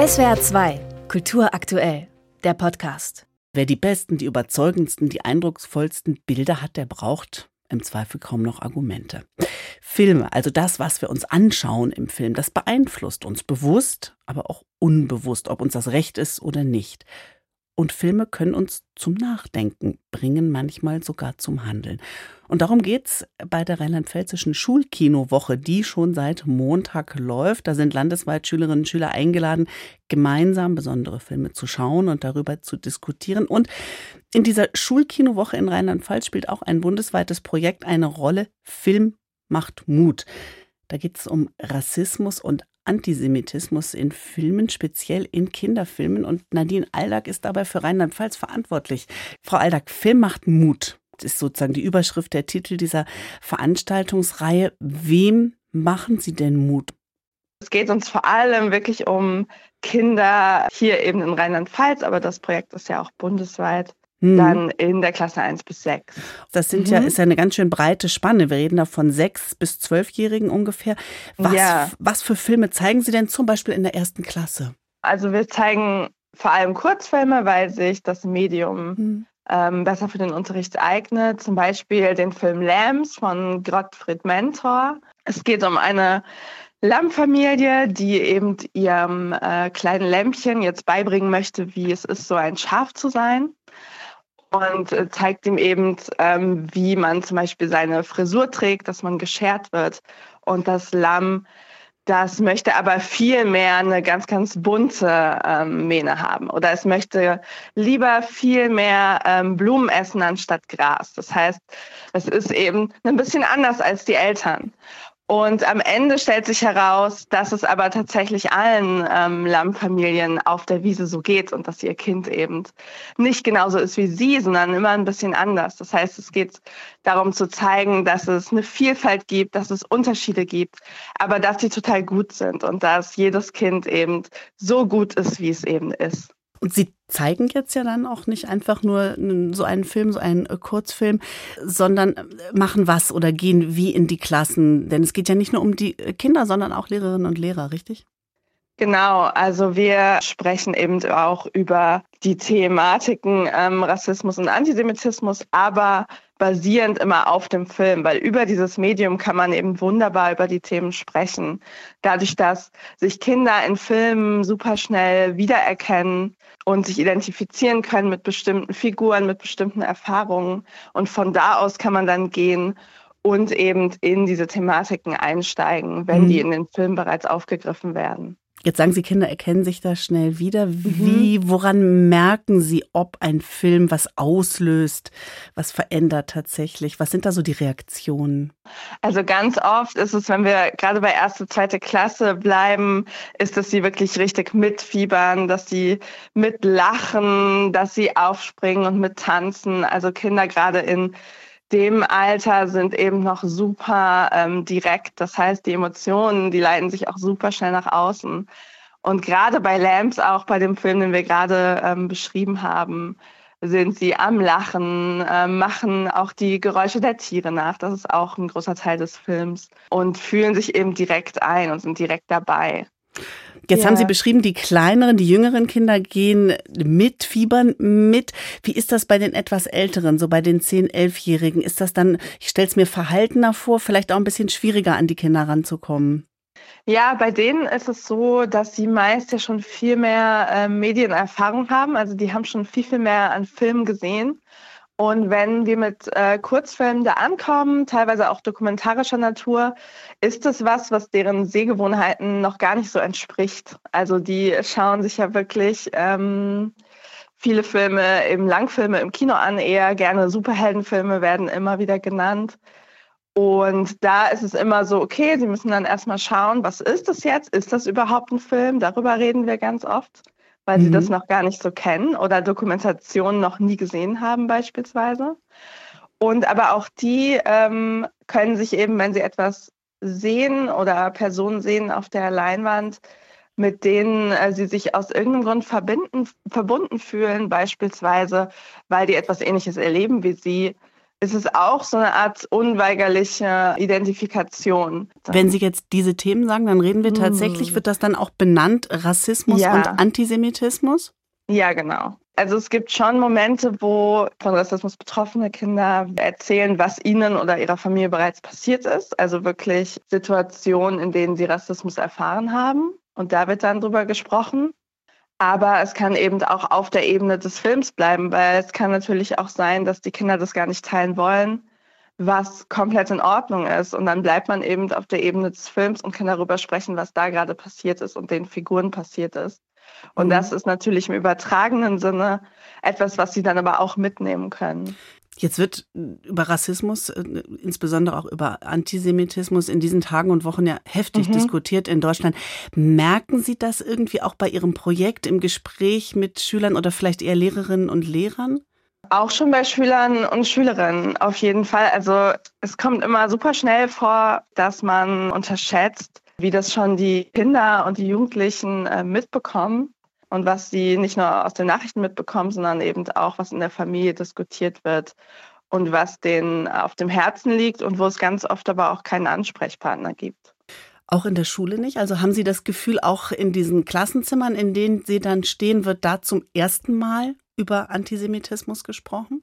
SWR 2, Kultur aktuell, der Podcast. Wer die besten, die überzeugendsten, die eindrucksvollsten Bilder hat, der braucht im Zweifel kaum noch Argumente. Filme, also das, was wir uns anschauen im Film, das beeinflusst uns bewusst, aber auch unbewusst, ob uns das recht ist oder nicht. Und Filme können uns zum Nachdenken bringen, manchmal sogar zum Handeln. Und darum geht's bei der rheinland-pfälzischen Schulkinowoche, die schon seit Montag läuft. Da sind landesweit Schülerinnen und Schüler eingeladen, gemeinsam besondere Filme zu schauen und darüber zu diskutieren. Und in dieser Schulkinowoche in Rheinland-Pfalz spielt auch ein bundesweites Projekt eine Rolle. Film macht Mut. Da geht es um Rassismus und Antisemitismus in Filmen, speziell in Kinderfilmen. Und Nadine Aldag ist dabei für Rheinland-Pfalz verantwortlich. Frau Aldag, Film macht Mut. Das ist sozusagen die Überschrift, der Titel dieser Veranstaltungsreihe. Wem machen Sie denn Mut? Es geht uns vor allem wirklich um Kinder hier eben in Rheinland-Pfalz, aber das Projekt ist ja auch bundesweit hm. dann in der Klasse 1 bis 6. Das sind mhm. ja, ist ja eine ganz schön breite Spanne. Wir reden da von 6 bis 12-Jährigen ungefähr. Was, ja. was für Filme zeigen Sie denn zum Beispiel in der ersten Klasse? Also wir zeigen vor allem Kurzfilme, weil sich das Medium hm. ähm, besser für den Unterricht eignet. Zum Beispiel den Film Lambs von Gottfried Mentor. Es geht um eine Lammfamilie, die eben ihrem äh, kleinen Lämpchen jetzt beibringen möchte, wie es ist, so ein Schaf zu sein und äh, zeigt ihm eben, ähm, wie man zum Beispiel seine Frisur trägt, dass man geschert wird. Und das Lamm, das möchte aber viel mehr eine ganz, ganz bunte ähm, Mähne haben. Oder es möchte lieber viel mehr ähm, Blumen essen anstatt Gras. Das heißt, es ist eben ein bisschen anders als die Eltern. Und am Ende stellt sich heraus, dass es aber tatsächlich allen ähm, Lammfamilien auf der Wiese so geht und dass ihr Kind eben nicht genauso ist wie sie, sondern immer ein bisschen anders. Das heißt, es geht darum zu zeigen, dass es eine Vielfalt gibt, dass es Unterschiede gibt, aber dass sie total gut sind und dass jedes Kind eben so gut ist, wie es eben ist. Und Sie zeigen jetzt ja dann auch nicht einfach nur so einen Film, so einen äh, Kurzfilm, sondern äh, machen was oder gehen wie in die Klassen. Denn es geht ja nicht nur um die äh, Kinder, sondern auch Lehrerinnen und Lehrer, richtig? Genau, also wir sprechen eben auch über die Thematiken ähm, Rassismus und Antisemitismus, aber basierend immer auf dem Film, weil über dieses Medium kann man eben wunderbar über die Themen sprechen. Dadurch, dass sich Kinder in Filmen super schnell wiedererkennen und sich identifizieren können mit bestimmten Figuren, mit bestimmten Erfahrungen. Und von da aus kann man dann gehen und eben in diese Thematiken einsteigen, wenn mhm. die in den Film bereits aufgegriffen werden. Jetzt sagen Sie, Kinder erkennen sich da schnell wieder. Wie, mhm. woran merken Sie, ob ein Film was auslöst, was verändert tatsächlich? Was sind da so die Reaktionen? Also ganz oft ist es, wenn wir gerade bei erste, zweite Klasse bleiben, ist, dass sie wirklich richtig mitfiebern, dass sie mitlachen, dass sie aufspringen und mittanzen. Also Kinder gerade in dem Alter sind eben noch super ähm, direkt. Das heißt, die Emotionen, die leiten sich auch super schnell nach außen. Und gerade bei Lamps, auch bei dem Film, den wir gerade ähm, beschrieben haben, sind sie am Lachen, äh, machen auch die Geräusche der Tiere nach. Das ist auch ein großer Teil des Films und fühlen sich eben direkt ein und sind direkt dabei. Jetzt ja. haben Sie beschrieben, die kleineren, die jüngeren Kinder gehen mit, fiebern mit. Wie ist das bei den etwas älteren, so bei den 10-, 11-Jährigen? Ist das dann, ich stelle es mir verhaltener vor, vielleicht auch ein bisschen schwieriger an die Kinder ranzukommen? Ja, bei denen ist es so, dass sie meist ja schon viel mehr äh, Medienerfahrung haben. Also die haben schon viel, viel mehr an Filmen gesehen. Und wenn wir mit äh, Kurzfilmen da ankommen, teilweise auch dokumentarischer Natur, ist es was, was deren Sehgewohnheiten noch gar nicht so entspricht. Also die schauen sich ja wirklich ähm, viele Filme, eben Langfilme im Kino an, eher gerne Superheldenfilme werden immer wieder genannt. Und da ist es immer so, okay, sie müssen dann erstmal schauen, was ist das jetzt? Ist das überhaupt ein Film? Darüber reden wir ganz oft weil mhm. sie das mhm. noch gar nicht so kennen oder Dokumentationen noch nie gesehen haben beispielsweise. Und aber auch die ähm, können sich eben, wenn sie etwas sehen oder Personen sehen auf der Leinwand, mit denen äh, sie sich aus irgendeinem Grund verbinden, verbunden fühlen, beispielsweise, weil die etwas Ähnliches erleben wie sie, ist es auch so eine Art unweigerliche Identifikation. Wenn Sie jetzt diese Themen sagen, dann reden wir tatsächlich, hm. wird das dann auch benannt, Rassismus ja. und Antisemitismus? Ja, genau. Also es gibt schon Momente, wo von Rassismus betroffene Kinder erzählen, was ihnen oder ihrer Familie bereits passiert ist. Also wirklich Situationen, in denen sie Rassismus erfahren haben. Und da wird dann drüber gesprochen. Aber es kann eben auch auf der Ebene des Films bleiben, weil es kann natürlich auch sein, dass die Kinder das gar nicht teilen wollen, was komplett in Ordnung ist. Und dann bleibt man eben auf der Ebene des Films und kann darüber sprechen, was da gerade passiert ist und den Figuren passiert ist. Und mhm. das ist natürlich im übertragenen Sinne etwas, was sie dann aber auch mitnehmen können. Jetzt wird über Rassismus, äh, insbesondere auch über Antisemitismus in diesen Tagen und Wochen ja heftig mhm. diskutiert in Deutschland. Merken Sie das irgendwie auch bei Ihrem Projekt im Gespräch mit Schülern oder vielleicht eher Lehrerinnen und Lehrern? Auch schon bei Schülern und Schülerinnen auf jeden Fall. Also es kommt immer super schnell vor, dass man unterschätzt, wie das schon die Kinder und die Jugendlichen äh, mitbekommen und was sie nicht nur aus den Nachrichten mitbekommen, sondern eben auch, was in der Familie diskutiert wird und was denen auf dem Herzen liegt und wo es ganz oft aber auch keinen Ansprechpartner gibt. Auch in der Schule nicht? Also haben Sie das Gefühl, auch in diesen Klassenzimmern, in denen Sie dann stehen, wird da zum ersten Mal über Antisemitismus gesprochen?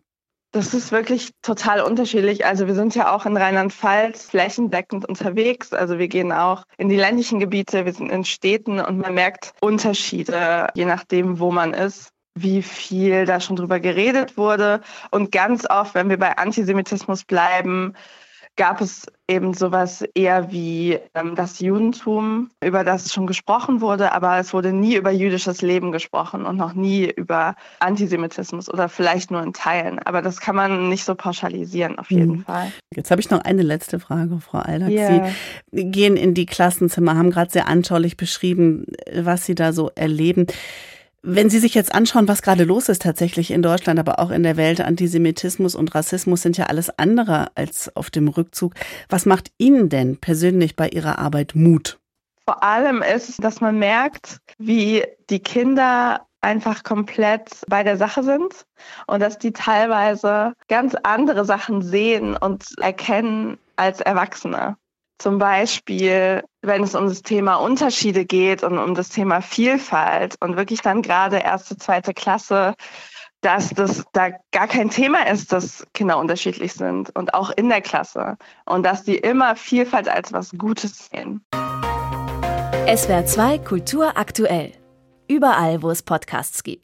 Das ist wirklich total unterschiedlich. Also wir sind ja auch in Rheinland-Pfalz flächendeckend unterwegs. Also wir gehen auch in die ländlichen Gebiete, wir sind in Städten und man merkt Unterschiede, je nachdem, wo man ist wie viel da schon drüber geredet wurde. Und ganz oft, wenn wir bei Antisemitismus bleiben, gab es eben sowas eher wie ähm, das Judentum, über das schon gesprochen wurde, aber es wurde nie über jüdisches Leben gesprochen und noch nie über Antisemitismus oder vielleicht nur in Teilen. Aber das kann man nicht so pauschalisieren, auf jeden mhm. Fall. Jetzt habe ich noch eine letzte Frage, Frau Eilert. Yeah. Sie gehen in die Klassenzimmer, haben gerade sehr anschaulich beschrieben, was Sie da so erleben. Wenn Sie sich jetzt anschauen, was gerade los ist tatsächlich in Deutschland, aber auch in der Welt, Antisemitismus und Rassismus sind ja alles andere als auf dem Rückzug. Was macht Ihnen denn persönlich bei Ihrer Arbeit Mut? Vor allem ist, dass man merkt, wie die Kinder einfach komplett bei der Sache sind und dass die teilweise ganz andere Sachen sehen und erkennen als Erwachsene. Zum Beispiel, wenn es um das Thema Unterschiede geht und um das Thema Vielfalt und wirklich dann gerade erste, zweite Klasse, dass das da gar kein Thema ist, dass Kinder unterschiedlich sind und auch in der Klasse und dass die immer Vielfalt als was Gutes sehen. SWR 2 Kultur aktuell. Überall, wo es Podcasts gibt.